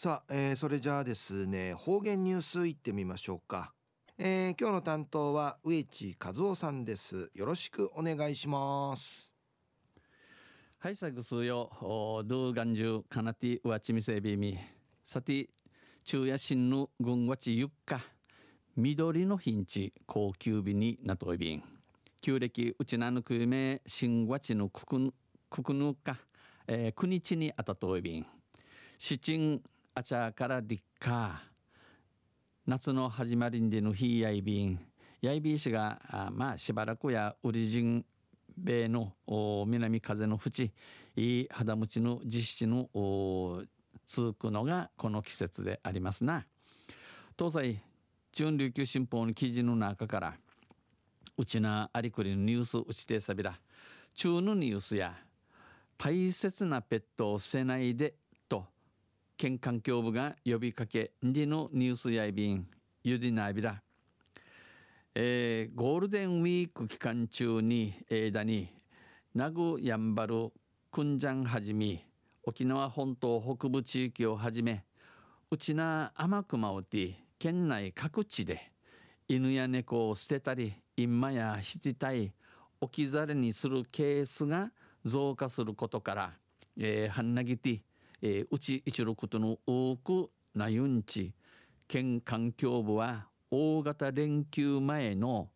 さあ、えー、それじゃあですね方言ニュースいってみましょうか、えー、今日の担当は植地和夫さんです。よろしくお願いします。はいさぐすよ。ドゥガンジュカナティウワチミセビミさて昼夜新の軍わちゆっか。緑の品地高級日になといびん。旧暦うちなぬくめ新わちのくくくくぬか、えー、国地にあたといびん。七鎮あちゃから立夏。夏の始まりんでの日やいびんやいびいしがあまあしばらくやウリジン米の南風の淵いい肌持ちの実施の続くのがこの季節でありますな。東西準琉球新報の記事の中からうちなありくりのニュースうちてさびら。中のニュースや大切なペットを捨てないで県環境部が呼びかけりのニュースやいびんゆりなびら、えー、ゴールデンウィーク期間中に枝に名護やんばるくんじゃんはじみ沖縄本島北部地域をはじめうちな天熊うて県内各地で犬や猫を捨てたり今やひてたい置き去りにするケースが増加することから、えー、はんなぎてえー、うち一ることの多くなゆんち。県環境部は大型連休前の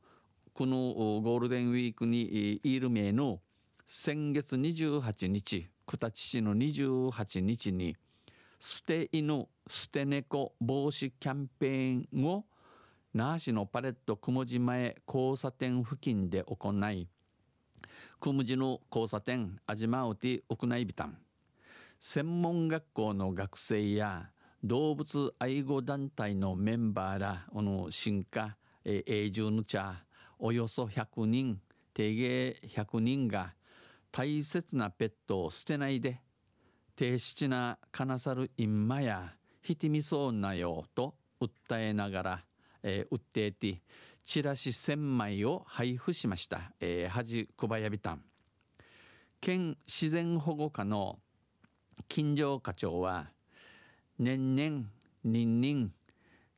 このゴールデンウィークにいる名の先月28日九立市の28日に捨て犬捨て猫防止キャンペーンを那覇市のパレット雲寺前交差点付近で行い雲寺の交差点あじまうて屋内ビタン。専門学校の学生や動物愛護団体のメンバーらの進化永住の茶およそ100人定芸100人が大切なペットを捨てないで低質なカナサルインマやひてみそうなよと訴えながら、えー、訴えてチラシ1000枚を配布しました、えー、恥小早びたん。県自然保護課の金城課長は年々年々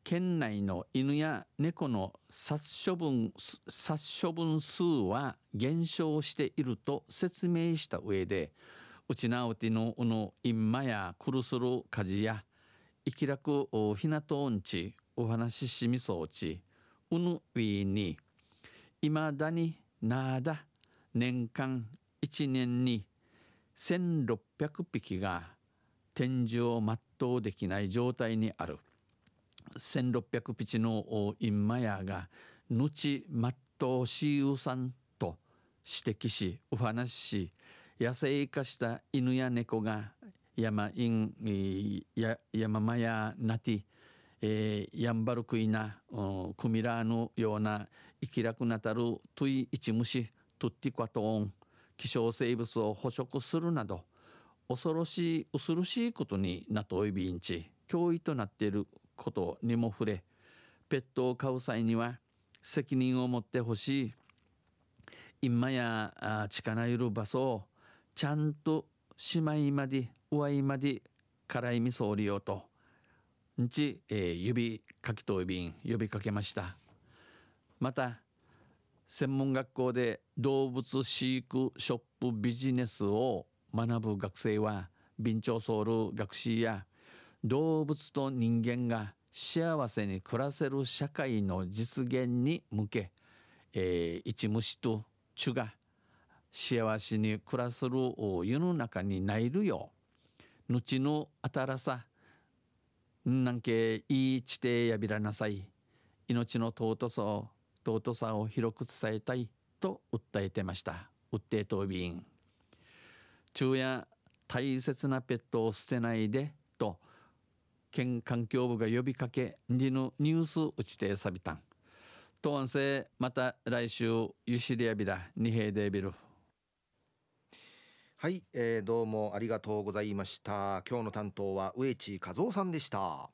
県内の犬や猫の殺処分殺処分数は減少していると説明した上でうちなうてのうの今やくるする火事や生きらくひなとんちお話ししみそうちうぬウィにいまだになだ年間1年に1600匹が展示を全うできない状態にある。1600匹のインマヤがぬち全うしゆさんと指摘しお話しし野生化した犬や猫が山インや山間やナティえー、ヤンバルクイナクミラーのような生きらくなたるトゥイイチムシトゥッティクワトーン。希少生物を捕食するなど恐ろしい恐ろしいことになとおいびんち脅威となっていることにも触れペットを飼う際には責任を持ってほしい今や力いる場所をちゃんとしまいまで上いまで辛いみそを利用とんち、えー、指かきといびん呼びかけました。また専門学校で動物飼育ショップビジネスを学ぶ学生は備長ソウル学士や動物と人間が幸せに暮らせる社会の実現に向け、えー、一虫と虫が幸せに暮らせる世の中にないるよ後の新さなんけいい地底やびらなさい。命の尊さを尊さを広く伝えたいと訴えてました。訴え答弁昼夜大切なペットを捨てないでと県環境部が呼びかけにのニュース打ちてさびたん。とんせまた来週ゆしりやびら二平デビル。はい、えー、どうもありがとうございました。今日の担当は植地和夫さんでした。